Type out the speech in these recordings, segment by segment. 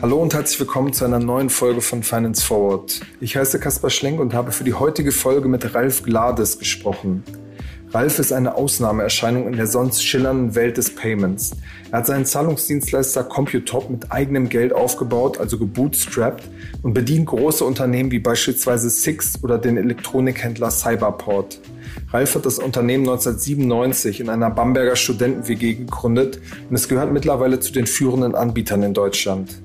Hallo und herzlich willkommen zu einer neuen Folge von Finance Forward. Ich heiße Kaspar Schlenk und habe für die heutige Folge mit Ralf Glades gesprochen. Ralf ist eine Ausnahmeerscheinung in der sonst schillernden Welt des Payments. Er hat seinen Zahlungsdienstleister Computop mit eigenem Geld aufgebaut, also gebootstrapped, und bedient große Unternehmen wie beispielsweise Six oder den Elektronikhändler Cyberport. Ralf hat das Unternehmen 1997 in einer Bamberger Studenten-WG gegründet und es gehört mittlerweile zu den führenden Anbietern in Deutschland.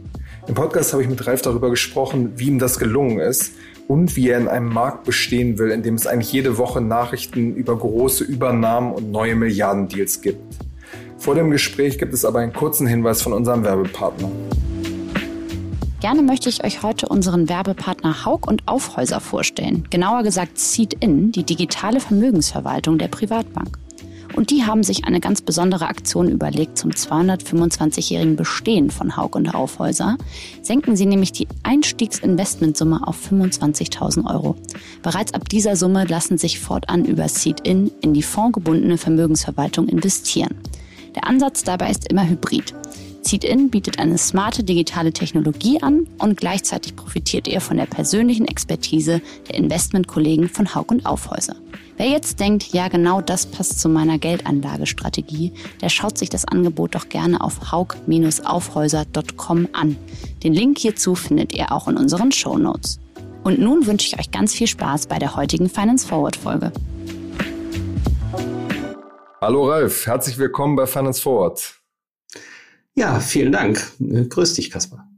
Im Podcast habe ich mit Ralf darüber gesprochen, wie ihm das gelungen ist und wie er in einem Markt bestehen will, in dem es eigentlich jede Woche Nachrichten über große Übernahmen und neue Milliardendeals gibt. Vor dem Gespräch gibt es aber einen kurzen Hinweis von unserem Werbepartner. Gerne möchte ich euch heute unseren Werbepartner Haug und Aufhäuser vorstellen. Genauer gesagt Seed-In, die digitale Vermögensverwaltung der Privatbank. Und die haben sich eine ganz besondere Aktion überlegt zum 225-jährigen Bestehen von Haug und Aufhäuser. Senken sie nämlich die Einstiegsinvestmentsumme auf 25.000 Euro. Bereits ab dieser Summe lassen sich fortan über Seed-In in die fondgebundene Vermögensverwaltung investieren. Der Ansatz dabei ist immer hybrid. Seed-In bietet eine smarte digitale Technologie an und gleichzeitig profitiert ihr von der persönlichen Expertise der Investmentkollegen von Haug und Aufhäuser. Wer jetzt denkt, ja genau das passt zu meiner Geldanlagestrategie, der schaut sich das Angebot doch gerne auf haug-aufhäuser.com an. Den Link hierzu findet ihr auch in unseren Show Notes. Und nun wünsche ich euch ganz viel Spaß bei der heutigen Finance Forward Folge. Hallo Ralf, herzlich willkommen bei Finance Forward. Ja, vielen Dank. Grüß dich, Kaspar.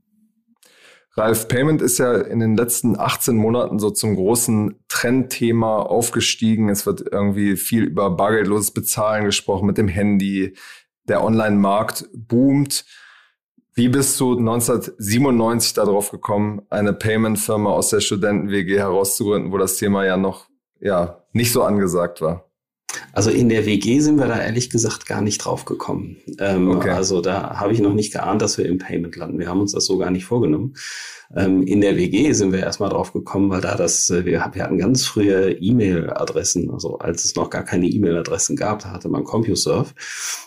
Ralf, Payment ist ja in den letzten 18 Monaten so zum großen Trendthema aufgestiegen. Es wird irgendwie viel über bargeldloses Bezahlen gesprochen mit dem Handy. Der Online-Markt boomt. Wie bist du 1997 darauf gekommen, eine Payment-Firma aus der Studenten-WG herauszugründen, wo das Thema ja noch ja, nicht so angesagt war? Also in der WG sind wir da ehrlich gesagt gar nicht drauf gekommen. Ähm, okay. Also da habe ich noch nicht geahnt, dass wir im Payment landen. Wir haben uns das so gar nicht vorgenommen. Ähm, in der WG sind wir erstmal drauf gekommen, weil da das, äh, wir, wir hatten ganz frühe E-Mail-Adressen, also als es noch gar keine E-Mail-Adressen gab, da hatte man CompuServe.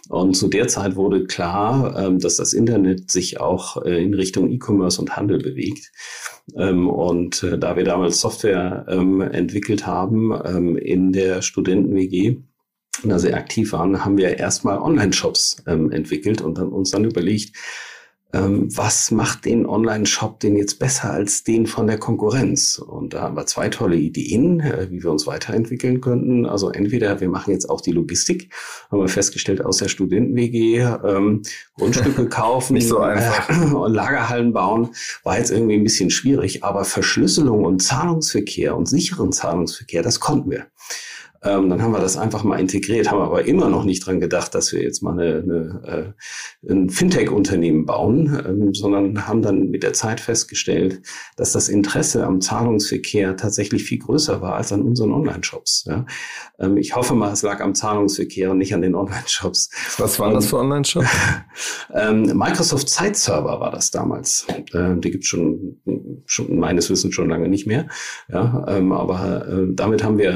Und zu der Zeit wurde klar, ähm, dass das Internet sich auch äh, in Richtung E-Commerce und Handel bewegt. Ähm, und äh, da wir damals Software ähm, entwickelt haben ähm, in der Studenten-WG, da sehr aktiv waren, haben wir erstmal Online-Shops entwickelt und dann uns dann überlegt, ähm, was macht den Online-Shop denn jetzt besser als den von der Konkurrenz? Und da haben wir zwei tolle Ideen, äh, wie wir uns weiterentwickeln könnten. Also entweder wir machen jetzt auch die Logistik, haben wir festgestellt aus der Studenten-WG, ähm, Grundstücke kaufen, Nicht so einfach. Äh, Lagerhallen bauen, war jetzt irgendwie ein bisschen schwierig, aber Verschlüsselung und Zahlungsverkehr und sicheren Zahlungsverkehr, das konnten wir. Ähm, dann haben wir das einfach mal integriert, haben aber immer noch nicht dran gedacht, dass wir jetzt mal eine, eine, äh, ein Fintech-Unternehmen bauen, ähm, sondern haben dann mit der Zeit festgestellt, dass das Interesse am Zahlungsverkehr tatsächlich viel größer war als an unseren Online-Shops. Ja. Ähm, ich hoffe mal, es lag am Zahlungsverkehr und nicht an den Online-Shops. Was waren das für Online-Shops? ähm, Microsoft Zeitserver war das damals. Ähm, die gibt schon, schon meines Wissens schon lange nicht mehr. Ja, ähm, aber äh, damit haben wir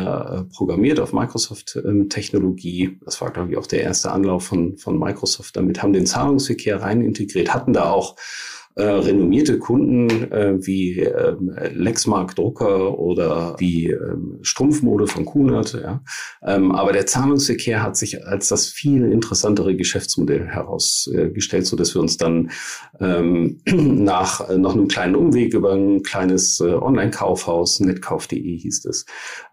äh, programmiert basiert auf Microsoft-Technologie. das war, glaube ich, auch der erste Anlauf von, von Microsoft damit, haben den Zahlungsverkehr rein integriert, hatten da auch äh, renommierte Kunden äh, wie ähm, Lexmark Drucker oder wie ähm, Strumpfmode von Kunert. Ja. Ähm, aber der Zahlungsverkehr hat sich als das viel interessantere Geschäftsmodell herausgestellt, so dass wir uns dann ähm, nach äh, noch einem kleinen Umweg über ein kleines äh, Online-Kaufhaus, netkauf.de hieß es,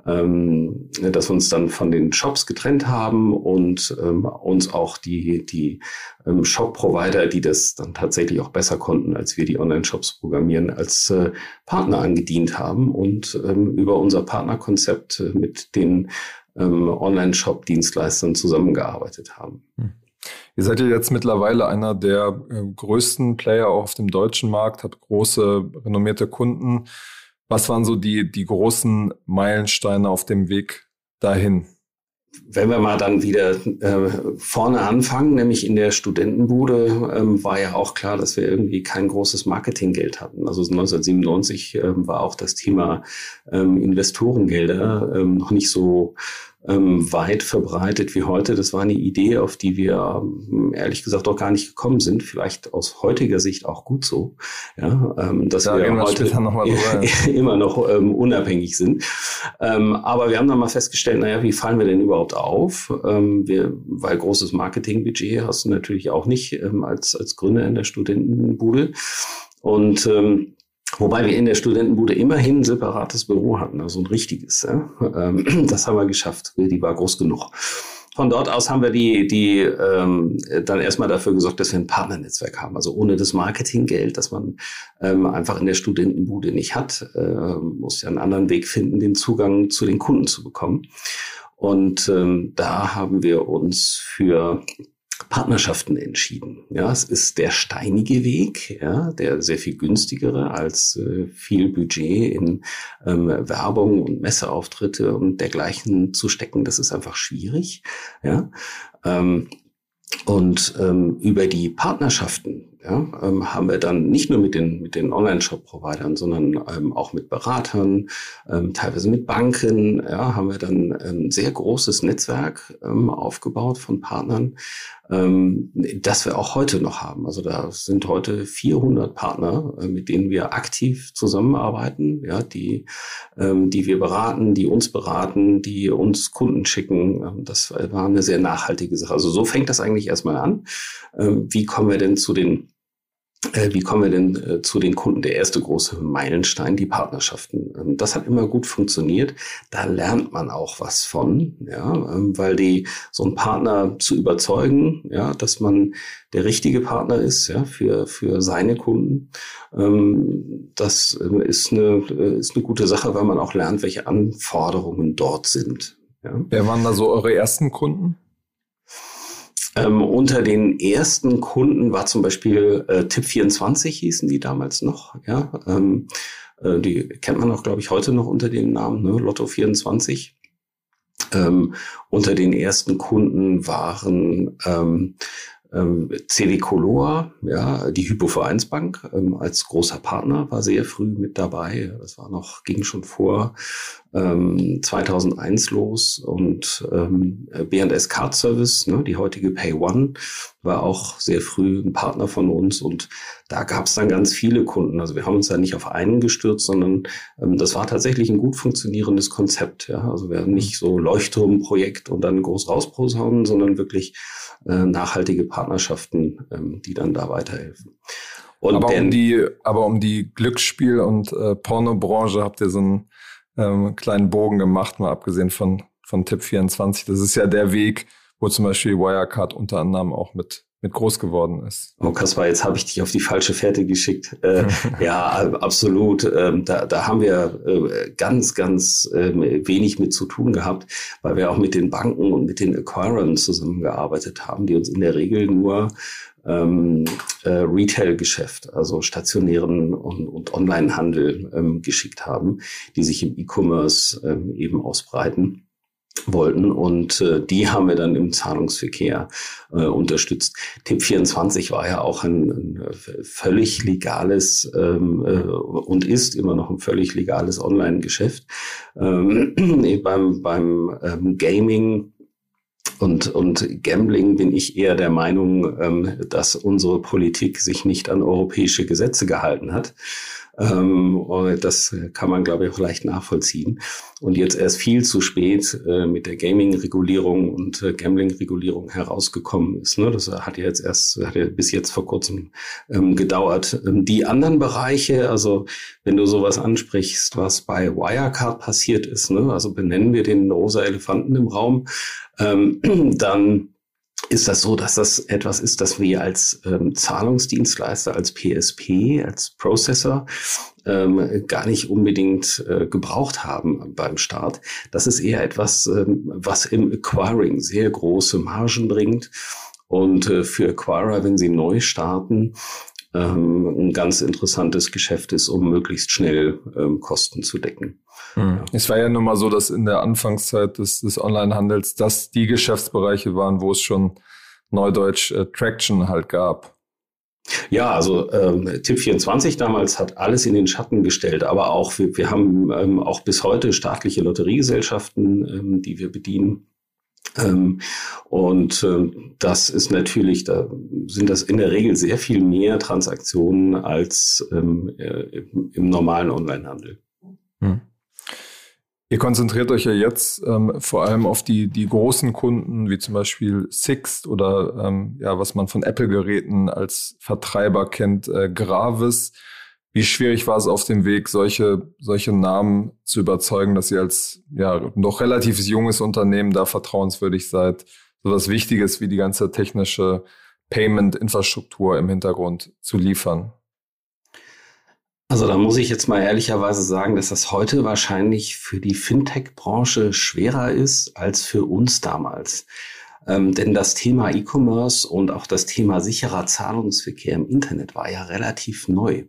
ähm, dass wir uns dann von den Shops getrennt haben und ähm, uns auch die, die ähm, Shop-Provider, die das dann tatsächlich auch besser konnten, als wir die Online-Shops programmieren, als äh, Partner angedient haben und ähm, über unser Partnerkonzept äh, mit den ähm, Online-Shop-Dienstleistern zusammengearbeitet haben. Hm. Ihr seid ja jetzt mittlerweile einer der äh, größten Player auch auf dem deutschen Markt, habt große, renommierte Kunden. Was waren so die, die großen Meilensteine auf dem Weg dahin? Wenn wir mal dann wieder äh, vorne anfangen, nämlich in der Studentenbude, ähm, war ja auch klar, dass wir irgendwie kein großes Marketinggeld hatten. Also 1997 ähm, war auch das Thema ähm, Investorengelder ähm, noch nicht so ähm, weit verbreitet wie heute. Das war eine Idee, auf die wir ähm, ehrlich gesagt auch gar nicht gekommen sind. Vielleicht aus heutiger Sicht auch gut so, ja, ähm, dass da wir heute noch immer noch ähm, unabhängig sind. Ähm, aber wir haben dann mal festgestellt, naja, wie fallen wir denn überhaupt auf? Ähm, wir, weil großes Marketingbudget hast du natürlich auch nicht ähm, als, als Gründer in der Studentenbude. Und ähm, Wobei wir in der Studentenbude immerhin ein separates Büro hatten, also ein richtiges. Ja? Ähm, das haben wir geschafft. Die war groß genug. Von dort aus haben wir die, die ähm, dann erstmal dafür gesorgt, dass wir ein Partnernetzwerk haben. Also ohne das Marketinggeld, das man ähm, einfach in der Studentenbude nicht hat, äh, muss ja einen anderen Weg finden, den Zugang zu den Kunden zu bekommen. Und ähm, da haben wir uns für Partnerschaften entschieden. Ja, es ist der steinige Weg, ja, der sehr viel günstigere als äh, viel Budget in ähm, Werbung und Messeauftritte und dergleichen zu stecken. Das ist einfach schwierig. Ja, ähm, und ähm, über die Partnerschaften ja, ähm, haben wir dann nicht nur mit den, mit den Online-Shop-Providern, sondern ähm, auch mit Beratern, ähm, teilweise mit Banken, ja, haben wir dann ein sehr großes Netzwerk ähm, aufgebaut von Partnern, ähm, das wir auch heute noch haben. Also da sind heute 400 Partner, äh, mit denen wir aktiv zusammenarbeiten, ja, die, ähm, die wir beraten, die uns beraten, die uns Kunden schicken. Ähm, das war eine sehr nachhaltige Sache. Also so fängt das eigentlich erstmal an. Ähm, wie kommen wir denn zu den wie kommen wir denn äh, zu den Kunden? Der erste große Meilenstein, die Partnerschaften. Ähm, das hat immer gut funktioniert. Da lernt man auch was von, ja, ähm, weil die so einen Partner zu überzeugen, ja, dass man der richtige Partner ist, ja, für für seine Kunden. Ähm, das ist eine ist eine gute Sache, weil man auch lernt, welche Anforderungen dort sind. Ja. Wer waren da so eure ersten Kunden? Ähm, unter den ersten Kunden war zum Beispiel äh, Tipp24 hießen die damals noch. Ja, ähm, äh, die kennt man auch, glaube ich, heute noch unter dem Namen ne? Lotto 24. Ähm, unter den ersten Kunden waren ähm, ähm, CD ja, die Hypovereinsbank ähm, als großer Partner war sehr früh mit dabei. Das war noch, ging schon vor ähm, 2001 los und ähm, B&S Card Service, ne, die heutige Pay One, war auch sehr früh ein Partner von uns und da gab es dann ganz viele Kunden. Also wir haben uns da nicht auf einen gestürzt, sondern ähm, das war tatsächlich ein gut funktionierendes Konzept. Ja? Also wir haben nicht so Leuchtturmprojekt und dann groß rausposaunen, sondern wirklich äh, nachhaltige Partnerschaften, ähm, die dann da weiterhelfen. Und aber, um die, aber um die Glücksspiel- und äh, Pornobranche habt ihr so einen ähm, kleinen Bogen gemacht, mal abgesehen von, von Tipp 24. Das ist ja der Weg, wo zum Beispiel Wirecard unter anderem auch mit mit groß geworden ist. Oh, Kaspar, jetzt habe ich dich auf die falsche Fährte geschickt. Äh, ja, absolut. Ähm, da, da haben wir äh, ganz, ganz äh, wenig mit zu tun gehabt, weil wir auch mit den Banken und mit den Acquirern zusammengearbeitet haben, die uns in der Regel nur ähm, äh, Retail-Geschäft, also stationären und, und Online-Handel ähm, geschickt haben, die sich im E-Commerce ähm, eben ausbreiten wollten und äh, die haben wir dann im Zahlungsverkehr äh, unterstützt. Tipp 24 war ja auch ein, ein völlig legales ähm, äh, und ist immer noch ein völlig legales Online-Geschäft. Ähm, beim beim ähm, Gaming und, und Gambling bin ich eher der Meinung, ähm, dass unsere Politik sich nicht an europäische Gesetze gehalten hat. Ähm, das kann man, glaube ich, auch leicht nachvollziehen. Und jetzt erst viel zu spät äh, mit der Gaming-Regulierung und äh, Gambling-Regulierung herausgekommen ist. Ne? Das hat ja jetzt erst, hat ja bis jetzt vor kurzem ähm, gedauert. Ähm, die anderen Bereiche, also wenn du sowas ansprichst, was bei Wirecard passiert ist, ne? also benennen wir den rosa Elefanten im Raum, dann ist das so, dass das etwas ist, das wir als ähm, Zahlungsdienstleister, als PSP, als Processor ähm, gar nicht unbedingt äh, gebraucht haben beim Start. Das ist eher etwas, ähm, was im Acquiring sehr große Margen bringt. Und äh, für Acquirer, wenn sie neu starten, ähm, ein ganz interessantes Geschäft ist, um möglichst schnell ähm, Kosten zu decken. Hm. Es war ja nun mal so, dass in der Anfangszeit des, des Onlinehandels das die Geschäftsbereiche waren, wo es schon Neudeutsch äh, Traction halt gab. Ja, also ähm, Tipp24 damals hat alles in den Schatten gestellt, aber auch wir, wir haben ähm, auch bis heute staatliche Lotteriegesellschaften, ähm, die wir bedienen. Ähm, und ähm, das ist natürlich, da sind das in der Regel sehr viel mehr Transaktionen als ähm, äh, im normalen Onlinehandel. Hm. Ihr konzentriert euch ja jetzt ähm, vor allem auf die, die großen Kunden, wie zum Beispiel Sixt oder ähm, ja, was man von Apple-Geräten als Vertreiber kennt, äh, Gravis. Wie schwierig war es auf dem Weg, solche, solche Namen zu überzeugen, dass ihr als ja noch relativ junges Unternehmen da vertrauenswürdig seid, so was Wichtiges wie die ganze technische Payment-Infrastruktur im Hintergrund zu liefern? Also da muss ich jetzt mal ehrlicherweise sagen, dass das heute wahrscheinlich für die Fintech-Branche schwerer ist als für uns damals. Ähm, denn das Thema E-Commerce und auch das Thema sicherer Zahlungsverkehr im Internet war ja relativ neu.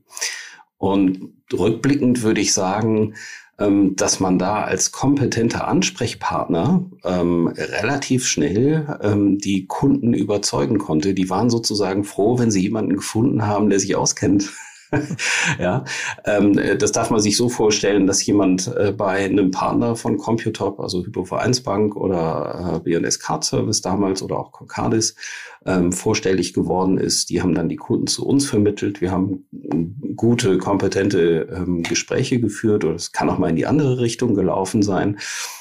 Und rückblickend würde ich sagen, ähm, dass man da als kompetenter Ansprechpartner ähm, relativ schnell ähm, die Kunden überzeugen konnte. Die waren sozusagen froh, wenn sie jemanden gefunden haben, der sich auskennt ja, ähm, das darf man sich so vorstellen, dass jemand äh, bei einem Partner von Computop, also Hypovereinsbank oder äh, BNS Card Service damals oder auch Concardis, ähm, vorstellig geworden ist. Die haben dann die Kunden zu uns vermittelt. Wir haben gute, kompetente ähm, Gespräche geführt oder es kann auch mal in die andere Richtung gelaufen sein.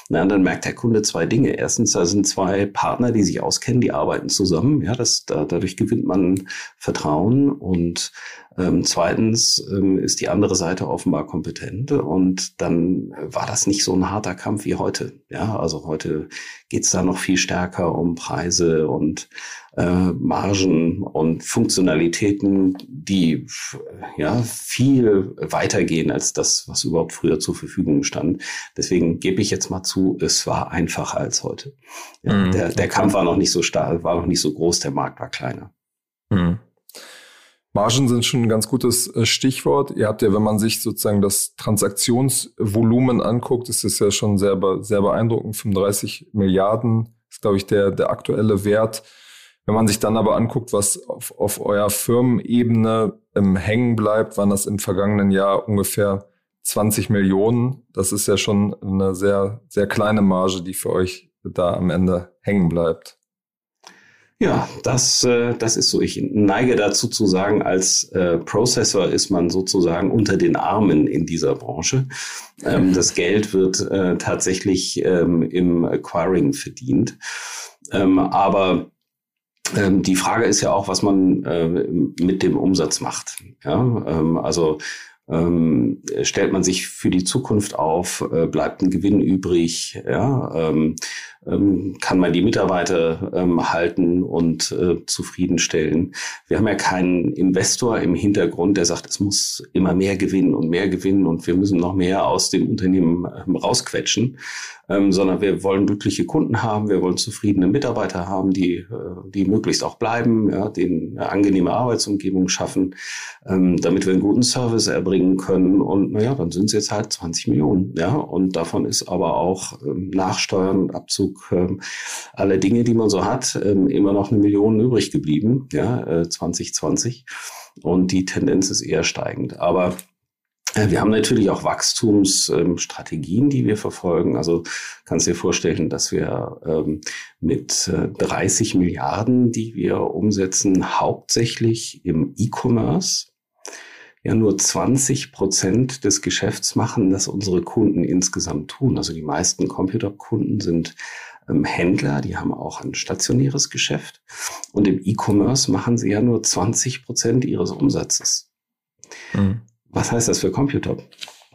Na, dann merkt der Kunde zwei Dinge. Erstens, da sind zwei Partner, die sich auskennen, die arbeiten zusammen. Ja, das, da, dadurch gewinnt man Vertrauen und ähm, zweitens ähm, ist die andere Seite offenbar kompetent und dann war das nicht so ein harter Kampf wie heute. Ja, also heute geht's da noch viel stärker um Preise und äh, Margen und Funktionalitäten, die ja viel weitergehen als das, was überhaupt früher zur Verfügung stand. Deswegen gebe ich jetzt mal zu, es war einfacher als heute. Ja, mhm, der, der Kampf war noch nicht so stark, war noch nicht so groß, der Markt war kleiner. Mhm. Margen sind schon ein ganz gutes äh, Stichwort. Ihr habt ja, wenn man sich sozusagen das Transaktionsvolumen anguckt, ist es ja schon sehr, sehr beeindruckend. 35 Milliarden ist, glaube ich, der, der aktuelle Wert. Wenn man sich dann aber anguckt, was auf, auf eurer Firmenebene ähm, hängen bleibt, waren das im vergangenen Jahr ungefähr 20 Millionen. Das ist ja schon eine sehr, sehr kleine Marge, die für euch da am Ende hängen bleibt. Ja, das, äh, das ist so. Ich neige dazu zu sagen, als äh, Processor ist man sozusagen unter den Armen in dieser Branche. Ähm, das Geld wird äh, tatsächlich ähm, im Acquiring verdient. Ähm, aber ähm, die Frage ist ja auch, was man äh, mit dem Umsatz macht. Ja, ähm, also ähm, stellt man sich für die Zukunft auf, äh, bleibt ein Gewinn übrig, ja, ähm, ähm, kann man die Mitarbeiter ähm, halten und äh, zufriedenstellen. Wir haben ja keinen Investor im Hintergrund, der sagt, es muss immer mehr gewinnen und mehr gewinnen und wir müssen noch mehr aus dem Unternehmen ähm, rausquetschen, ähm, sondern wir wollen glückliche Kunden haben, wir wollen zufriedene Mitarbeiter haben, die, äh, die möglichst auch bleiben, ja, denen eine angenehme Arbeitsumgebung schaffen, ähm, damit wir einen guten Service erbringen können. Und naja, dann sind es jetzt halt 20 Millionen. Ja, und davon ist aber auch ähm, Nachsteuern und Abzug ähm, aller Dinge, die man so hat, ähm, immer noch eine Million übrig geblieben, ja, äh, 2020. Und die Tendenz ist eher steigend. Aber äh, wir haben natürlich auch Wachstumsstrategien, die wir verfolgen. Also kannst dir vorstellen, dass wir ähm, mit 30 äh, Milliarden, die wir umsetzen, hauptsächlich im E-Commerce, ja nur 20 Prozent des Geschäfts machen, das unsere Kunden insgesamt tun. Also die meisten Computerkunden sind ähm, Händler, die haben auch ein stationäres Geschäft. Und im E-Commerce machen sie ja nur 20 Prozent ihres Umsatzes. Mhm. Was heißt das für Computer?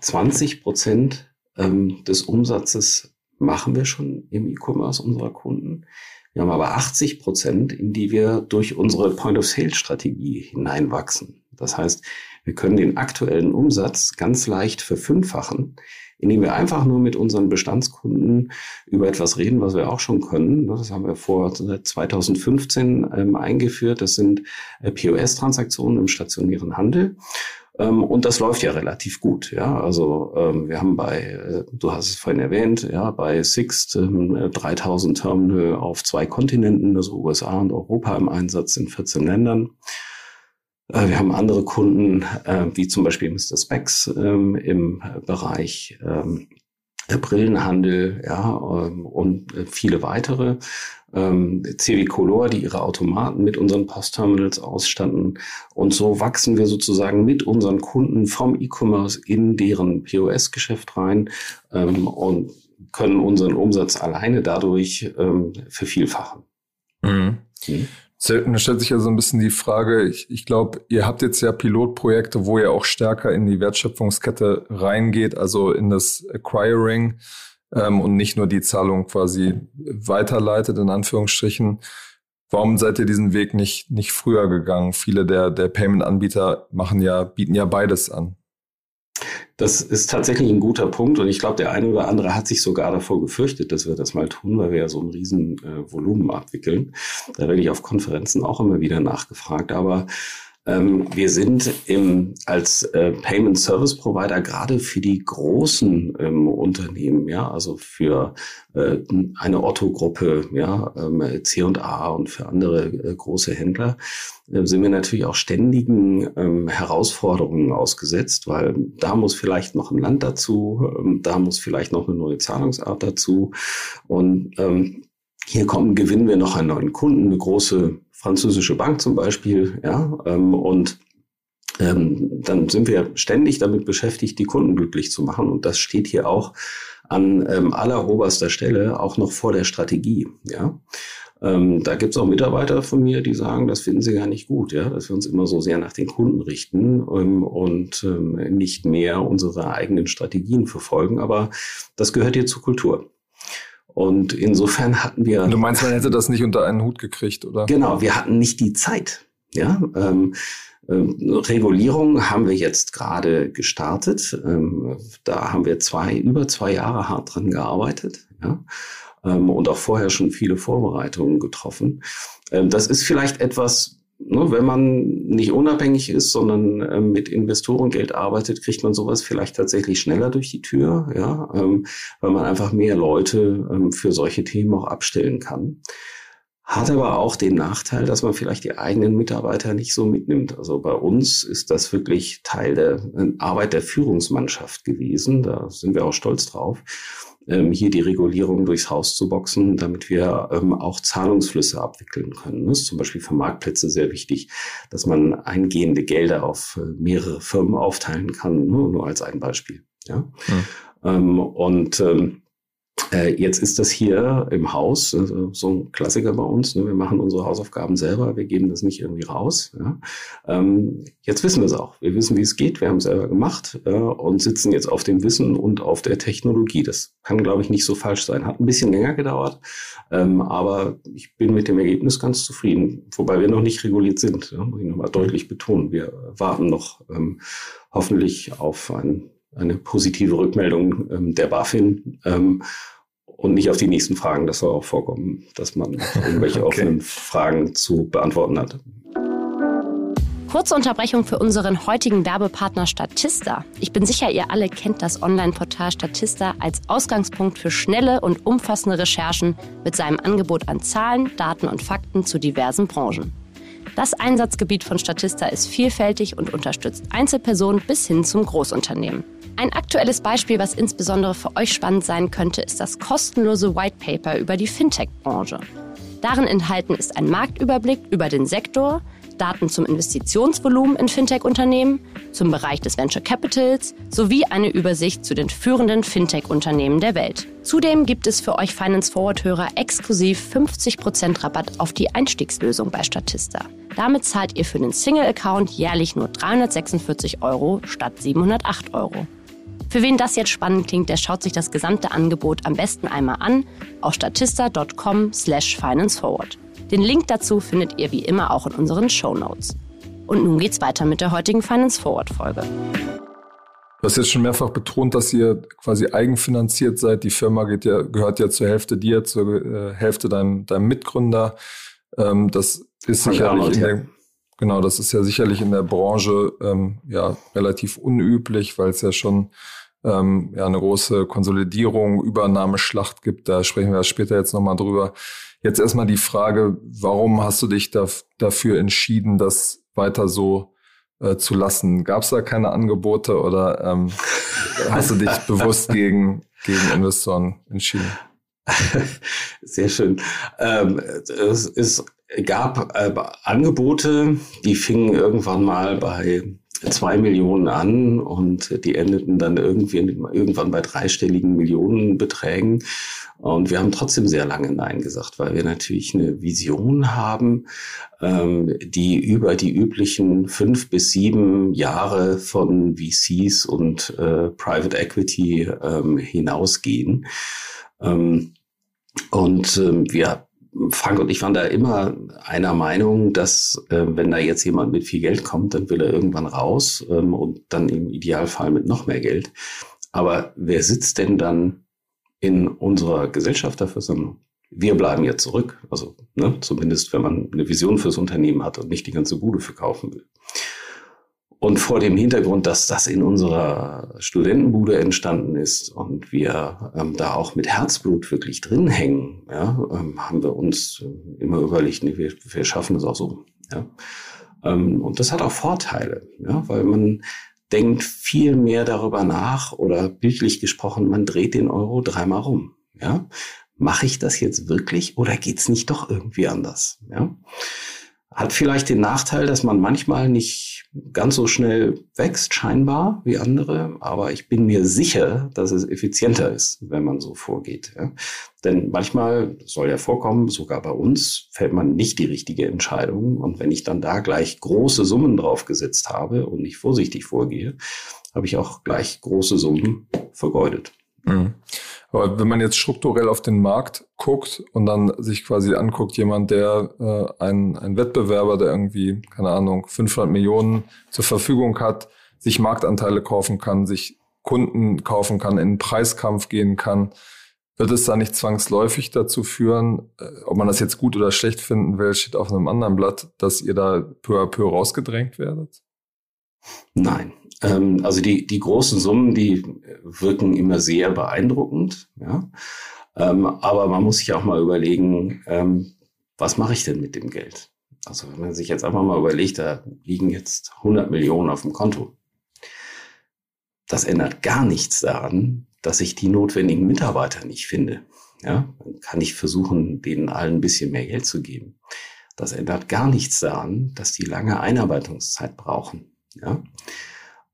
20 Prozent ähm, des Umsatzes machen wir schon im E-Commerce unserer Kunden. Wir haben aber 80 Prozent, in die wir durch unsere Point-of-Sale-Strategie hineinwachsen. Das heißt, wir können den aktuellen Umsatz ganz leicht verfünffachen, indem wir einfach nur mit unseren Bestandskunden über etwas reden, was wir auch schon können. Das haben wir vor 2015 ähm, eingeführt. Das sind äh, POS-Transaktionen im stationären Handel. Ähm, und das läuft ja relativ gut. Ja, also ähm, wir haben bei, äh, du hast es vorhin erwähnt, ja, bei Sixt ähm, 3000 Terminal auf zwei Kontinenten, also USA und Europa im Einsatz in 14 Ländern. Äh, wir haben andere Kunden, äh, wie zum Beispiel Mr. Specs ähm, im Bereich ähm, Brillenhandel, ja, ähm, und äh, viele weitere. CW Color, die ihre Automaten mit unseren Postterminals ausstatten. Und so wachsen wir sozusagen mit unseren Kunden vom E-Commerce in deren POS-Geschäft rein und können unseren Umsatz alleine dadurch vervielfachen. Mhm. Mhm. Da stellt sich ja so ein bisschen die Frage, ich, ich glaube, ihr habt jetzt ja Pilotprojekte, wo ihr auch stärker in die Wertschöpfungskette reingeht, also in das Acquiring ähm, und nicht nur die Zahlung quasi weiterleitet, in Anführungsstrichen. Warum seid ihr diesen Weg nicht, nicht früher gegangen? Viele der, der Payment-Anbieter machen ja, bieten ja beides an. Das ist tatsächlich ein guter Punkt und ich glaube, der eine oder andere hat sich sogar davor gefürchtet, dass wir das mal tun, weil wir ja so ein riesen äh, Volumen abwickeln. Da werde ich auf Konferenzen auch immer wieder nachgefragt, aber wir sind im, als äh, Payment Service Provider gerade für die großen ähm, Unternehmen, ja, also für äh, eine Otto-Gruppe, ja, ähm, C&A und für andere äh, große Händler, äh, sind wir natürlich auch ständigen ähm, Herausforderungen ausgesetzt, weil da muss vielleicht noch ein Land dazu, ähm, da muss vielleicht noch eine neue Zahlungsart dazu. Und ähm, hier kommen, gewinnen wir noch einen neuen Kunden, eine große französische Bank zum Beispiel, ja, ähm, und ähm, dann sind wir ständig damit beschäftigt, die Kunden glücklich zu machen. Und das steht hier auch an ähm, alleroberster Stelle, auch noch vor der Strategie, ja. Ähm, da gibt es auch Mitarbeiter von mir, die sagen, das finden sie gar nicht gut, ja, dass wir uns immer so sehr nach den Kunden richten ähm, und ähm, nicht mehr unsere eigenen Strategien verfolgen. Aber das gehört hier zur Kultur. Und insofern hatten wir. Du meinst, man hätte das nicht unter einen Hut gekriegt, oder? Genau, wir hatten nicht die Zeit. Ja, ähm, ähm, Regulierung haben wir jetzt gerade gestartet. Ähm, da haben wir zwei, über zwei Jahre hart dran gearbeitet. Ja, ähm, und auch vorher schon viele Vorbereitungen getroffen. Das ist vielleicht etwas, ne, wenn man nicht unabhängig ist, sondern äh, mit Investorengeld arbeitet, kriegt man sowas vielleicht tatsächlich schneller durch die Tür, ja, ähm, weil man einfach mehr Leute ähm, für solche Themen auch abstellen kann. Hat aber auch den Nachteil, dass man vielleicht die eigenen Mitarbeiter nicht so mitnimmt. Also bei uns ist das wirklich Teil der äh, Arbeit der Führungsmannschaft gewesen. Da sind wir auch stolz drauf ähm, hier die Regulierung durchs Haus zu boxen, damit wir ähm, auch Zahlungsflüsse abwickeln können. Das ist zum Beispiel für Marktplätze sehr wichtig, dass man eingehende Gelder auf äh, mehrere Firmen aufteilen kann, nur, nur als ein Beispiel. Ja? Hm. Ähm, und ähm, äh, jetzt ist das hier im Haus also so ein Klassiker bei uns. Ne? Wir machen unsere Hausaufgaben selber, wir geben das nicht irgendwie raus. Ja? Ähm, jetzt wissen wir es auch. Wir wissen, wie es geht. Wir haben es selber gemacht äh, und sitzen jetzt auf dem Wissen und auf der Technologie. Das kann, glaube ich, nicht so falsch sein. Hat ein bisschen länger gedauert, ähm, aber ich bin mit dem Ergebnis ganz zufrieden. Wobei wir noch nicht reguliert sind, ja? muss ich nochmal deutlich betonen. Wir warten noch ähm, hoffentlich auf ein eine positive Rückmeldung ähm, der BaFin ähm, und nicht auf die nächsten Fragen. Das soll auch vorkommen, dass man irgendwelche okay. offenen Fragen zu beantworten hat. Kurze Unterbrechung für unseren heutigen Werbepartner Statista. Ich bin sicher, ihr alle kennt das Online-Portal Statista als Ausgangspunkt für schnelle und umfassende Recherchen mit seinem Angebot an Zahlen, Daten und Fakten zu diversen Branchen. Das Einsatzgebiet von Statista ist vielfältig und unterstützt Einzelpersonen bis hin zum Großunternehmen. Ein aktuelles Beispiel, was insbesondere für euch spannend sein könnte, ist das kostenlose White Paper über die Fintech-Branche. Darin enthalten ist ein Marktüberblick über den Sektor, Daten zum Investitionsvolumen in Fintech-Unternehmen, zum Bereich des Venture Capitals sowie eine Übersicht zu den führenden Fintech-Unternehmen der Welt. Zudem gibt es für euch Finance Forward-Hörer exklusiv 50% Rabatt auf die Einstiegslösung bei Statista. Damit zahlt ihr für den Single-Account jährlich nur 346 Euro statt 708 Euro. Für wen das jetzt spannend klingt, der schaut sich das gesamte Angebot am besten einmal an auf statista.com slash financeforward. Den Link dazu findet ihr wie immer auch in unseren Show Notes. Und nun geht's weiter mit der heutigen Finance Forward Folge. Du hast jetzt schon mehrfach betont, dass ihr quasi eigenfinanziert seid. Die Firma geht ja, gehört ja zur Hälfte dir, zur äh, Hälfte deinem, deinem Mitgründer. Ähm, das ist sicherlich in der, genau, das ist ja sicherlich in der Branche ähm, ja relativ unüblich, weil es ja schon ähm, ja eine große Konsolidierung, Übernahmeschlacht gibt. Da sprechen wir später jetzt nochmal drüber. Jetzt erstmal die Frage, warum hast du dich da, dafür entschieden, das weiter so äh, zu lassen. Gab es da keine Angebote oder ähm, hast du dich bewusst gegen, gegen Investoren entschieden? Sehr schön. Ähm, es, es gab äh, Angebote, die fingen irgendwann mal bei zwei Millionen an und die endeten dann irgendwie irgendwann bei dreistelligen Millionenbeträgen. Und wir haben trotzdem sehr lange Nein gesagt, weil wir natürlich eine Vision haben, ähm, die über die üblichen fünf bis sieben Jahre von VCs und äh, Private Equity ähm, hinausgehen. Ähm, und ähm, wir Frank und ich waren da immer einer Meinung, dass äh, wenn da jetzt jemand mit viel Geld kommt, dann will er irgendwann raus ähm, und dann im Idealfall mit noch mehr Geld. Aber wer sitzt denn dann in unserer Gesellschafterversammlung? Wir bleiben ja zurück, also ne, zumindest wenn man eine Vision fürs Unternehmen hat und nicht die ganze Bude verkaufen will. Und vor dem Hintergrund, dass das in unserer Studentenbude entstanden ist und wir ähm, da auch mit Herzblut wirklich drin hängen, ja, ähm, haben wir uns äh, immer überlegt, nee, wir, wir schaffen es auch so. Ja. Ähm, und das hat auch Vorteile, ja, weil man denkt viel mehr darüber nach oder bildlich gesprochen, man dreht den Euro dreimal rum. Ja. Mache ich das jetzt wirklich oder geht's nicht doch irgendwie anders? Ja. Hat vielleicht den Nachteil, dass man manchmal nicht ganz so schnell wächst, scheinbar, wie andere. Aber ich bin mir sicher, dass es effizienter ist, wenn man so vorgeht. Ja? Denn manchmal soll ja vorkommen, sogar bei uns fällt man nicht die richtige Entscheidung. Und wenn ich dann da gleich große Summen draufgesetzt habe und nicht vorsichtig vorgehe, habe ich auch gleich große Summen vergeudet. Mhm. Aber wenn man jetzt strukturell auf den Markt guckt und dann sich quasi anguckt, jemand, der äh, ein, ein Wettbewerber, der irgendwie, keine Ahnung, 500 Millionen zur Verfügung hat, sich Marktanteile kaufen kann, sich Kunden kaufen kann, in einen Preiskampf gehen kann, wird es da nicht zwangsläufig dazu führen, äh, ob man das jetzt gut oder schlecht finden will, steht auf einem anderen Blatt, dass ihr da peu à peu rausgedrängt werdet? Nein, ähm, also die, die großen Summen, die wirken immer sehr beeindruckend. Ja? Ähm, aber man muss sich auch mal überlegen, ähm, was mache ich denn mit dem Geld? Also wenn man sich jetzt einfach mal überlegt, da liegen jetzt 100 Millionen auf dem Konto. Das ändert gar nichts daran, dass ich die notwendigen Mitarbeiter nicht finde. Ja, dann kann ich versuchen, denen allen ein bisschen mehr Geld zu geben. Das ändert gar nichts daran, dass die lange Einarbeitungszeit brauchen. Ja,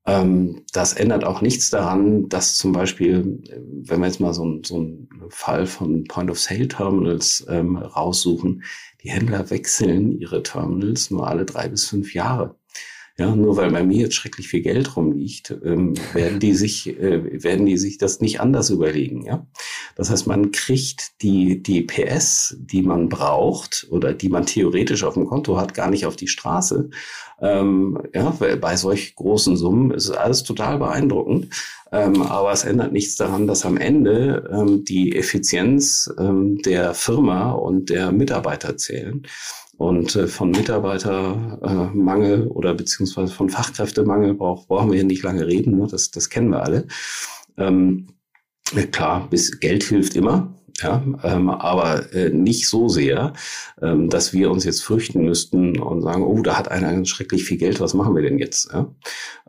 ähm, das ändert auch nichts daran, dass zum Beispiel, wenn wir jetzt mal so, so einen Fall von Point-of-Sale-Terminals ähm, raussuchen, die Händler wechseln ihre Terminals nur alle drei bis fünf Jahre. Ja, nur weil bei mir jetzt schrecklich viel Geld rumliegt, ähm, werden die sich, äh, werden die sich das nicht anders überlegen. Ja, das heißt, man kriegt die die PS, die man braucht oder die man theoretisch auf dem Konto hat, gar nicht auf die Straße. Ähm, ja, bei solch großen Summen ist alles total beeindruckend. Ähm, aber es ändert nichts daran, dass am Ende ähm, die Effizienz ähm, der Firma und der Mitarbeiter zählen. Und äh, von Mitarbeitermangel äh, oder beziehungsweise von Fachkräftemangel brauch, brauchen wir hier nicht lange reden. Ne? Das, das kennen wir alle. Ähm, klar, bis Geld hilft immer. Ja, ähm, aber äh, nicht so sehr, ähm, dass wir uns jetzt fürchten müssten und sagen, oh, da hat einer ganz schrecklich viel Geld, was machen wir denn jetzt? Ja?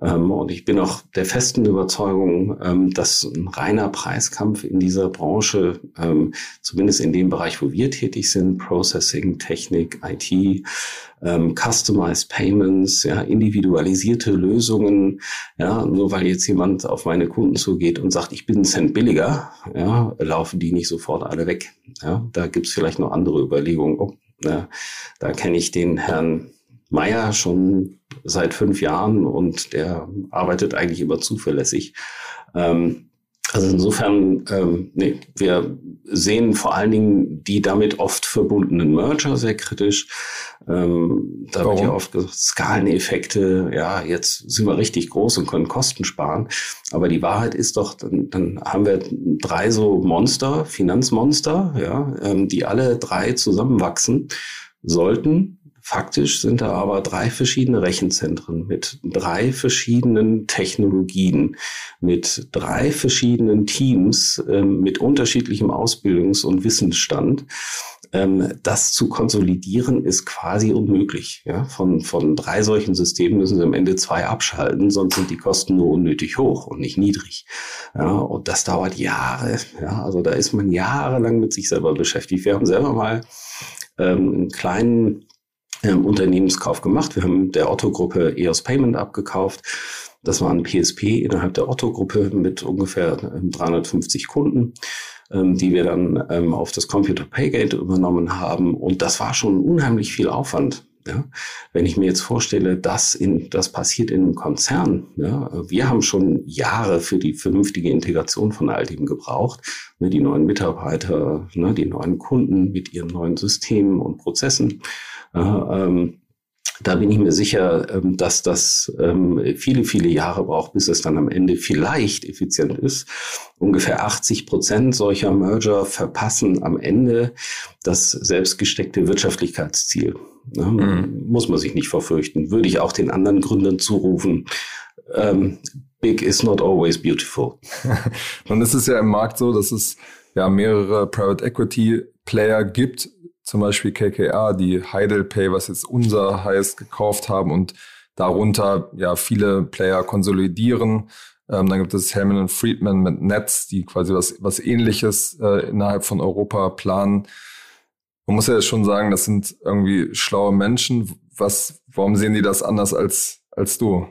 Ähm, und ich bin auch der festen Überzeugung, ähm, dass ein reiner Preiskampf in dieser Branche, ähm, zumindest in dem Bereich, wo wir tätig sind, Processing, Technik, IT, ähm, Customized Payments, ja, individualisierte Lösungen, ja, nur weil jetzt jemand auf meine Kunden zugeht und sagt, ich bin einen Cent billiger, ja, laufen die nicht sofort alle weg. Ja, da gibt's vielleicht noch andere Überlegungen. Oh, ja, da kenne ich den Herrn Meier schon seit fünf Jahren und der arbeitet eigentlich immer zuverlässig. Ähm, also insofern, ähm, nee, wir sehen vor allen Dingen die damit oft verbundenen Merger sehr kritisch. Ähm, da Warum? wird ja oft gesagt, Skaleneffekte, ja, jetzt sind wir richtig groß und können Kosten sparen. Aber die Wahrheit ist doch, dann, dann haben wir drei so Monster, Finanzmonster, ja, ähm, die alle drei zusammenwachsen sollten Faktisch sind da aber drei verschiedene Rechenzentren mit drei verschiedenen Technologien, mit drei verschiedenen Teams, ähm, mit unterschiedlichem Ausbildungs- und Wissensstand. Ähm, das zu konsolidieren ist quasi unmöglich. Ja? Von, von drei solchen Systemen müssen Sie am Ende zwei abschalten, sonst sind die Kosten nur unnötig hoch und nicht niedrig. Ja? Und das dauert Jahre. Ja? Also da ist man jahrelang mit sich selber beschäftigt. Wir haben selber mal ähm, einen kleinen ähm, Unternehmenskauf gemacht. Wir haben der Otto-Gruppe EOS Payment abgekauft. Das war ein PSP innerhalb der Otto-Gruppe mit ungefähr 350 ähm, Kunden, ähm, die wir dann ähm, auf das Computer Paygate übernommen haben. Und das war schon unheimlich viel Aufwand. Ja, wenn ich mir jetzt vorstelle, dass in, das passiert in einem Konzern, ja, wir haben schon Jahre für die vernünftige Integration von all dem gebraucht, ne, die neuen Mitarbeiter, ne, die neuen Kunden mit ihren neuen Systemen und Prozessen. Ja, ähm, da bin ich mir sicher, ähm, dass das ähm, viele, viele Jahre braucht, bis es dann am Ende vielleicht effizient ist. Ungefähr 80 Prozent solcher Merger verpassen am Ende das selbstgesteckte Wirtschaftlichkeitsziel. Mhm. Muss man sich nicht verfürchten. Würde ich auch den anderen Gründern zurufen. Ähm, big is not always beautiful. Nun ist es ja im Markt so, dass es ja mehrere Private Equity Player gibt, zum Beispiel KKR, die Heidelpay, was jetzt unser heißt, gekauft haben und darunter ja viele Player konsolidieren. Ähm, dann gibt es Hellman Friedman mit Netz, die quasi was, was ähnliches äh, innerhalb von Europa planen. Man muss ja schon sagen, das sind irgendwie schlaue Menschen. Was, warum sehen die das anders als, als du?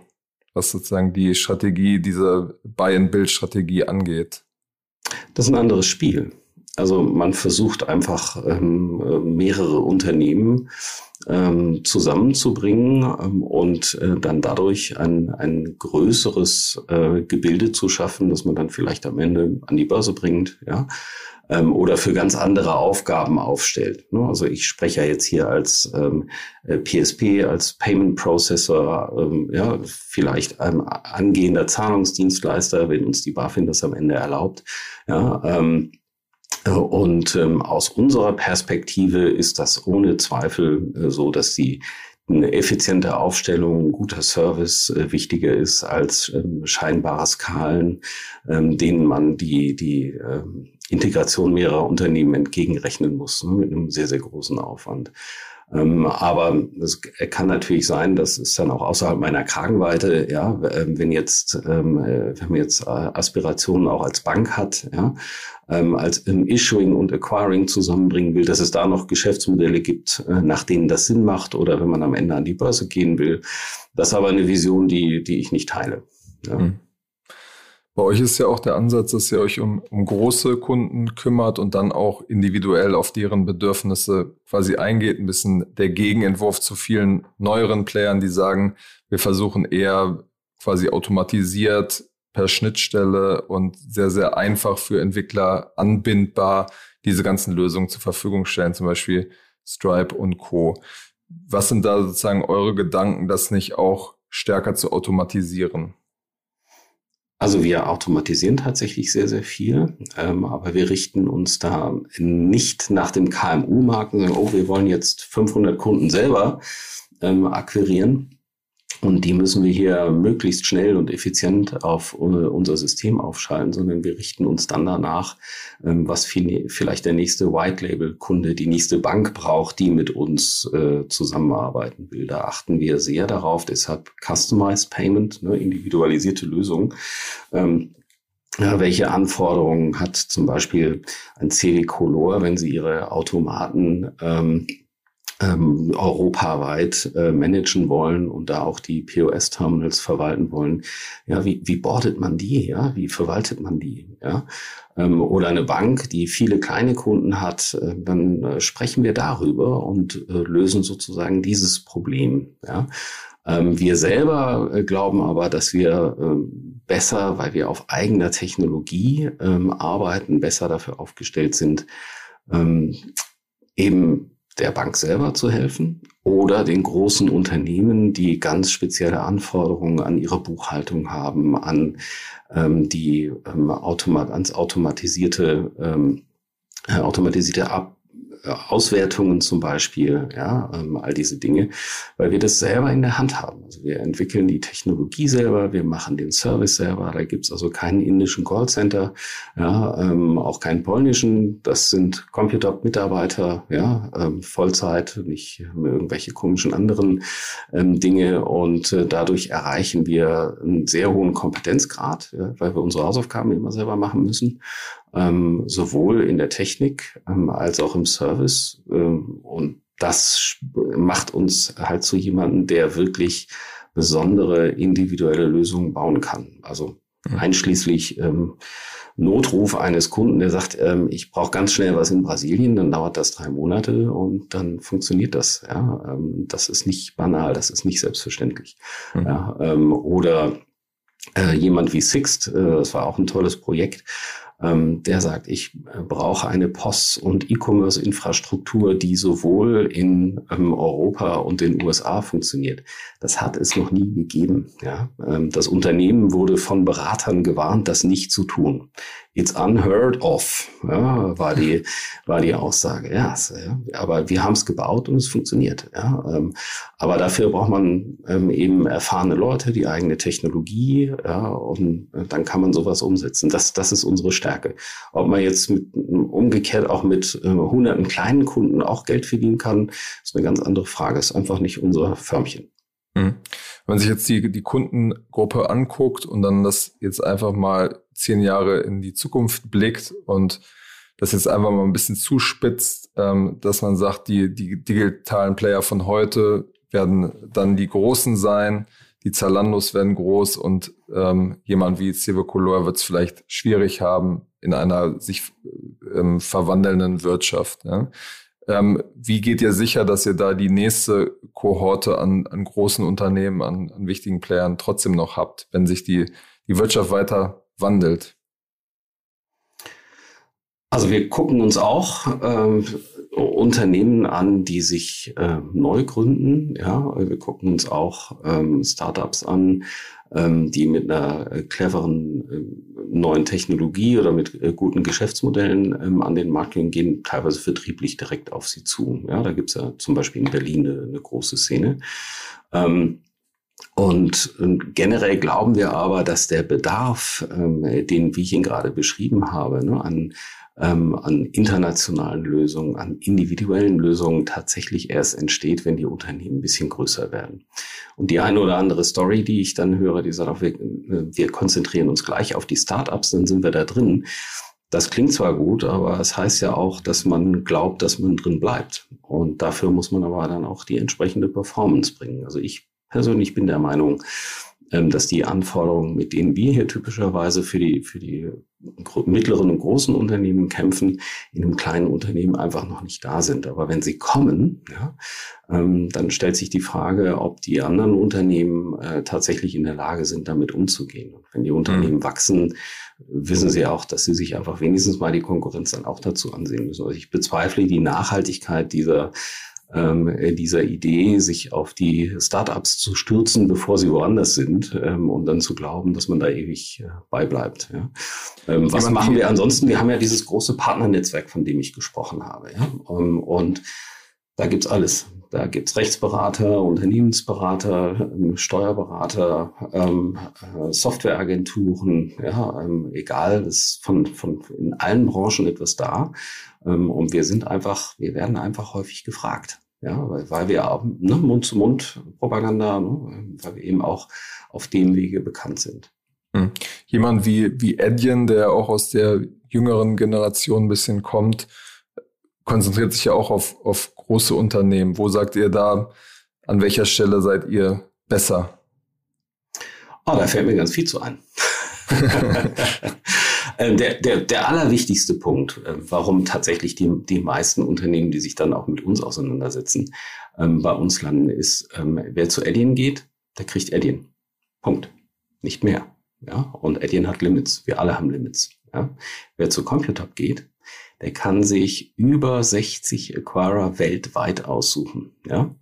Was sozusagen die Strategie, diese Buy-and-Build-Strategie angeht. Das ist ein anderes Spiel. Also man versucht einfach ähm, mehrere Unternehmen ähm, zusammenzubringen ähm, und äh, dann dadurch ein, ein größeres äh, Gebilde zu schaffen, das man dann vielleicht am Ende an die Börse bringt, ja, ähm, oder für ganz andere Aufgaben aufstellt. Ne? Also ich spreche ja jetzt hier als ähm, PSP, äh, als Payment Processor, ähm, ja, vielleicht ein angehender Zahlungsdienstleister, wenn uns die BaFin das am Ende erlaubt, ja, ähm, und ähm, aus unserer Perspektive ist das ohne Zweifel äh, so, dass die eine effiziente Aufstellung, ein guter Service äh, wichtiger ist als ähm, scheinbare Skalen, ähm, denen man die, die ähm, Integration mehrerer Unternehmen entgegenrechnen muss, ne, mit einem sehr, sehr großen Aufwand. Ähm, aber es kann natürlich sein, das ist dann auch außerhalb meiner Kragenweite, ja, ähm, wenn jetzt, ähm, äh, wenn man jetzt äh, Aspirationen auch als Bank hat, ja, ähm, als im Issuing und Acquiring zusammenbringen will, dass es da noch Geschäftsmodelle gibt, äh, nach denen das Sinn macht oder wenn man am Ende an die Börse gehen will. Das ist aber eine Vision, die, die ich nicht teile. Ja. Mhm. Bei euch ist ja auch der Ansatz, dass ihr euch um, um große Kunden kümmert und dann auch individuell auf deren Bedürfnisse quasi eingeht. Ein bisschen der Gegenentwurf zu vielen neueren Playern, die sagen, wir versuchen eher quasi automatisiert per Schnittstelle und sehr, sehr einfach für Entwickler anbindbar diese ganzen Lösungen zur Verfügung stellen, zum Beispiel Stripe und Co. Was sind da sozusagen eure Gedanken, das nicht auch stärker zu automatisieren? Also wir automatisieren tatsächlich sehr, sehr viel, ähm, aber wir richten uns da nicht nach dem KMU-Markt und oh, wir wollen jetzt 500 Kunden selber ähm, akquirieren, und die müssen wir hier möglichst schnell und effizient auf unser System aufschalten, sondern wir richten uns dann danach, ähm, was vielleicht der nächste White-Label-Kunde, die nächste Bank braucht, die mit uns äh, zusammenarbeiten will. Da achten wir sehr darauf, deshalb Customized Payment, ne, individualisierte Lösung. Ähm, ja, welche Anforderungen hat zum Beispiel ein CW Color, wenn Sie Ihre Automaten ähm, ähm, europaweit äh, managen wollen und da auch die POS-Terminals verwalten wollen. Ja, wie, wie bordet man die? Ja, wie verwaltet man die? Ja, ähm, oder eine Bank, die viele kleine Kunden hat, äh, dann äh, sprechen wir darüber und äh, lösen sozusagen dieses Problem. Ja. Ähm, wir selber äh, glauben aber, dass wir ähm, besser, weil wir auf eigener Technologie ähm, arbeiten, besser dafür aufgestellt sind, eben der Bank selber zu helfen oder den großen Unternehmen, die ganz spezielle Anforderungen an ihre Buchhaltung haben, an ähm, die ähm, automat ans automatisierte ähm, äh, automatisierte Ab Auswertungen zum Beispiel, ja, ähm, all diese Dinge, weil wir das selber in der Hand haben. Also wir entwickeln die Technologie selber, wir machen den Service selber. Da gibt's also keinen indischen Callcenter, ja, ähm, auch keinen polnischen. Das sind Computer-Mitarbeiter, ja, ähm, Vollzeit, nicht irgendwelche komischen anderen ähm, Dinge. Und äh, dadurch erreichen wir einen sehr hohen Kompetenzgrad, ja, weil wir unsere Hausaufgaben immer selber machen müssen ähm, sowohl in der Technik ähm, als auch im Service. Ähm, und das macht uns halt zu jemandem, der wirklich besondere individuelle Lösungen bauen kann. Also mhm. einschließlich ähm, Notruf eines Kunden, der sagt, ähm, ich brauche ganz schnell was in Brasilien, dann dauert das drei Monate und dann funktioniert das. Ja, ähm, das ist nicht banal, das ist nicht selbstverständlich. Mhm. Ja, ähm, oder äh, jemand wie Sixt, äh, das war auch ein tolles Projekt, der sagt, ich äh, brauche eine Post- und E-Commerce-Infrastruktur, die sowohl in ähm, Europa und den USA funktioniert. Das hat es noch nie gegeben. Ja? Ähm, das Unternehmen wurde von Beratern gewarnt, das nicht zu tun. It's unheard of, ja, war die war die Aussage. Ja, aber wir haben es gebaut und es funktioniert. Ja, ähm, aber dafür braucht man ähm, eben erfahrene Leute, die eigene Technologie, ja, und äh, dann kann man sowas umsetzen. Das das ist unsere Stärke. Ob man jetzt mit, umgekehrt auch mit äh, hunderten kleinen Kunden auch Geld verdienen kann, ist eine ganz andere Frage. Ist einfach nicht unser Förmchen. Mhm. Wenn man sich jetzt die, die Kundengruppe anguckt und dann das jetzt einfach mal zehn Jahre in die Zukunft blickt und das jetzt einfach mal ein bisschen zuspitzt, ähm, dass man sagt, die, die digitalen Player von heute werden dann die Großen sein, die Zalandos werden groß und ähm, jemand wie Color wird es vielleicht schwierig haben in einer sich ähm, verwandelnden Wirtschaft. Ja? Ähm, wie geht ihr sicher, dass ihr da die nächste Kohorte an, an großen Unternehmen, an, an wichtigen Playern trotzdem noch habt, wenn sich die, die Wirtschaft weiter wandelt? Also wir gucken uns auch ähm, Unternehmen an, die sich äh, neu gründen. Ja, wir gucken uns auch ähm, Startups an, ähm, die mit einer äh, cleveren äh, neuen Technologie oder mit äh, guten Geschäftsmodellen ähm, an den Markt gehen, gehen teilweise vertrieblich direkt auf sie zu. Ja, da gibt's ja zum Beispiel in Berlin eine, eine große Szene. Ähm, und generell glauben wir aber, dass der Bedarf, ähm, den, wie ich ihn gerade beschrieben habe, ne, an ähm, an internationalen Lösungen, an individuellen Lösungen tatsächlich erst entsteht, wenn die Unternehmen ein bisschen größer werden. Und die eine oder andere Story, die ich dann höre, die sagt wir, wir konzentrieren uns gleich auf die Startups, dann sind wir da drin. Das klingt zwar gut, aber es heißt ja auch, dass man glaubt, dass man drin bleibt. Und dafür muss man aber dann auch die entsprechende Performance bringen. Also ich persönlich bin der Meinung, dass die Anforderungen, mit denen wir hier typischerweise für die, für die mittleren und großen Unternehmen kämpfen, in einem kleinen Unternehmen einfach noch nicht da sind. Aber wenn sie kommen, ja, ähm, dann stellt sich die Frage, ob die anderen Unternehmen äh, tatsächlich in der Lage sind, damit umzugehen. Und wenn die Unternehmen mhm. wachsen, wissen sie auch, dass sie sich einfach wenigstens mal die Konkurrenz dann auch dazu ansehen müssen. Also ich bezweifle die Nachhaltigkeit dieser ähm, dieser Idee, sich auf die Startups zu stürzen, bevor sie woanders sind, ähm, und dann zu glauben, dass man da ewig äh, beibleibt. Ja. Ähm, was machen wir ansonsten? Wir haben ja dieses große Partnernetzwerk, von dem ich gesprochen habe. Ja. Ähm, und da gibt's alles. Da gibt's Rechtsberater, Unternehmensberater, ähm, Steuerberater, ähm, äh, Softwareagenturen, ja, ähm, egal, ist von, von in allen Branchen etwas da. Ähm, und wir sind einfach, wir werden einfach häufig gefragt. Ja, weil, weil wir ne, Mund-zu-Mund-Propaganda, ne, weil wir eben auch auf dem Wege bekannt sind. Hm. Jemand wie, wie Edjen, der auch aus der jüngeren Generation ein bisschen kommt, konzentriert sich ja auch auf, auf große Unternehmen. Wo sagt ihr da, an welcher Stelle seid ihr besser? Oh, da fällt mir ganz viel zu ein. Ähm, der, der, der allerwichtigste Punkt, äh, warum tatsächlich die, die meisten Unternehmen, die sich dann auch mit uns auseinandersetzen, ähm, bei uns landen, ist, ähm, wer zu Alien geht, der kriegt Alien. Punkt. Nicht mehr. Ja, und Alien hat Limits. Wir alle haben Limits. Ja, wer zu Computab geht, der kann sich über 60 Acquirer weltweit aussuchen. Ja,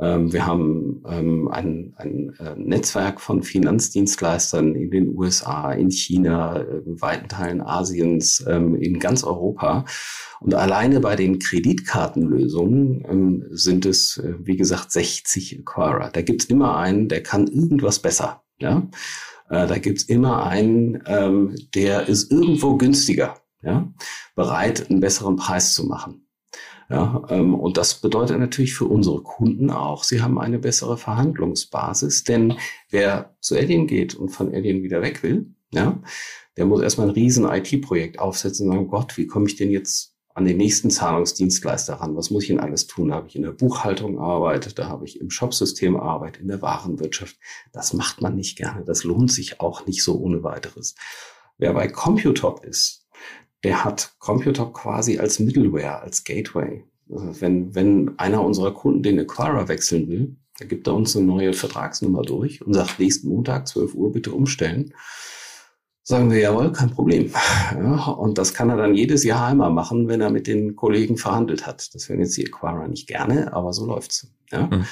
Ähm, wir haben ähm, ein, ein äh, Netzwerk von Finanzdienstleistern in den USA, in China, in weiten Teilen Asiens, ähm, in ganz Europa. Und alleine bei den Kreditkartenlösungen ähm, sind es, äh, wie gesagt, 60 Acquirer. Da gibt's immer einen, der kann irgendwas besser. Ja? Äh, da gibt's immer einen, ähm, der ist irgendwo günstiger, ja? bereit, einen besseren Preis zu machen. Ja, ähm, und das bedeutet natürlich für unsere Kunden auch, sie haben eine bessere Verhandlungsbasis, denn wer zu Alien geht und von Alien wieder weg will, ja, der muss erstmal ein riesen IT-Projekt aufsetzen und sagen, Gott, wie komme ich denn jetzt an den nächsten Zahlungsdienstleister ran? Was muss ich denn alles tun? Da habe ich in der Buchhaltung Arbeit, da habe ich im Shopsystem Arbeit, in der Warenwirtschaft. Das macht man nicht gerne. Das lohnt sich auch nicht so ohne weiteres. Wer bei Computop ist, der hat Computop quasi als Middleware, als Gateway. Also wenn, wenn einer unserer Kunden den Acquirer wechseln will, dann gibt er uns eine neue Vertragsnummer durch und sagt, nächsten Montag, 12 Uhr, bitte umstellen. Sagen wir, jawohl, kein Problem. Ja, und das kann er dann jedes Jahr einmal machen, wenn er mit den Kollegen verhandelt hat. Das werden jetzt die Acquirer nicht gerne, aber so läuft's. Ja? Mhm.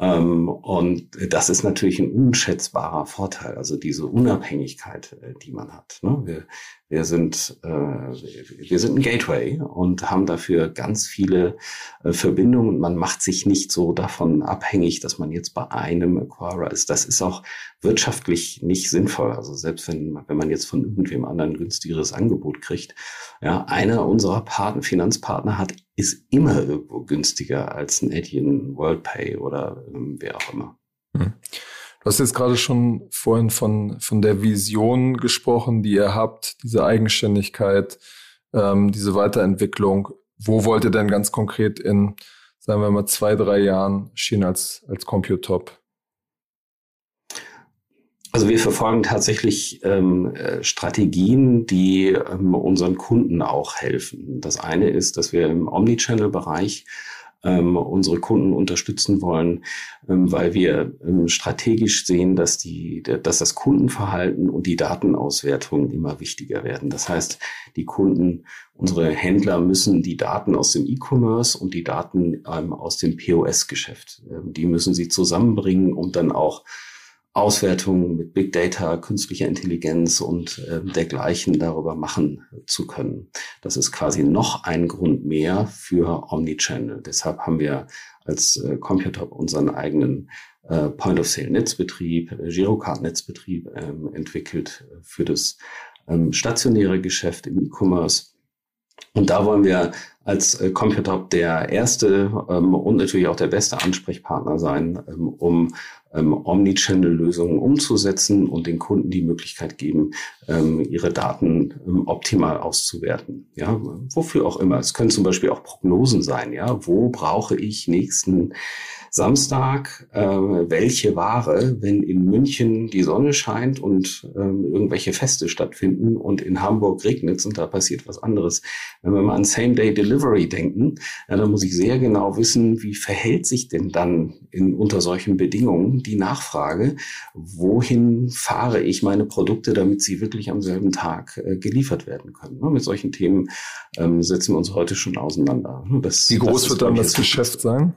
Ähm, und das ist natürlich ein unschätzbarer Vorteil, also diese Unabhängigkeit, äh, die man hat. Ne? Wir, wir sind, äh, wir sind ein Gateway und haben dafür ganz viele äh, Verbindungen. Man macht sich nicht so davon abhängig, dass man jetzt bei einem Acquirer ist. Das ist auch wirtschaftlich nicht sinnvoll. Also selbst wenn, wenn man jetzt von irgendwem anderen günstigeres Angebot kriegt. Ja, einer unserer Partner, Finanzpartner hat ist immer irgendwo günstiger als ein Etienne WorldPay oder ähm, wer auch immer. Hm. Du hast jetzt gerade schon vorhin von, von der Vision gesprochen, die ihr habt, diese Eigenständigkeit, ähm, diese Weiterentwicklung. Wo wollt ihr denn ganz konkret in, sagen wir mal, zwei, drei Jahren stehen als, als Computop? Also wir verfolgen tatsächlich ähm, äh, Strategien, die ähm, unseren Kunden auch helfen. Das eine ist, dass wir im Omnichannel-Bereich ähm, unsere Kunden unterstützen wollen, ähm, weil wir ähm, strategisch sehen, dass, die, dass das Kundenverhalten und die Datenauswertung immer wichtiger werden. Das heißt, die Kunden, unsere Händler müssen die Daten aus dem E-Commerce und die Daten ähm, aus dem POS-Geschäft, ähm, die müssen sie zusammenbringen, um dann auch Auswertungen mit Big Data, künstlicher Intelligenz und äh, dergleichen darüber machen zu können. Das ist quasi noch ein Grund mehr für Omnichannel. Deshalb haben wir als äh, Computop unseren eigenen äh, Point-of-Sale-Netzbetrieb, äh, Girocard-Netzbetrieb ähm, entwickelt für das ähm, stationäre Geschäft im E-Commerce. Und da wollen wir als äh, Computop der erste ähm, und natürlich auch der beste Ansprechpartner sein, ähm, um ähm, Omnichannel-Lösungen umzusetzen und den Kunden die Möglichkeit geben, ähm, ihre Daten ähm, optimal auszuwerten. Ja, wofür auch immer. Es können zum Beispiel auch Prognosen sein. Ja, wo brauche ich nächsten Samstag, äh, welche Ware, wenn in München die Sonne scheint und ähm, irgendwelche Feste stattfinden und in Hamburg regnet und da passiert was anderes. Wenn wir mal an Same-Day-Delivery denken, ja, dann muss ich sehr genau wissen, wie verhält sich denn dann in, unter solchen Bedingungen die Nachfrage, wohin fahre ich meine Produkte, damit sie wirklich am selben Tag äh, geliefert werden können. Ne? Mit solchen Themen ähm, setzen wir uns heute schon auseinander. Das, wie groß wird dann das Geschäft sein?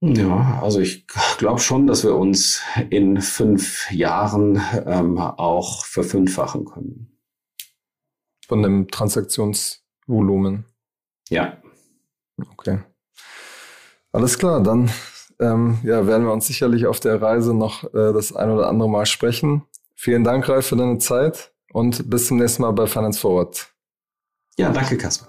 Ja, also ich glaube schon, dass wir uns in fünf Jahren ähm, auch verfünffachen können. Von dem Transaktionsvolumen. Ja. Okay. Alles klar, dann ähm, ja, werden wir uns sicherlich auf der Reise noch äh, das ein oder andere Mal sprechen. Vielen Dank, Ralf, für deine Zeit und bis zum nächsten Mal bei Finance Forward. Ja, danke, Kasper.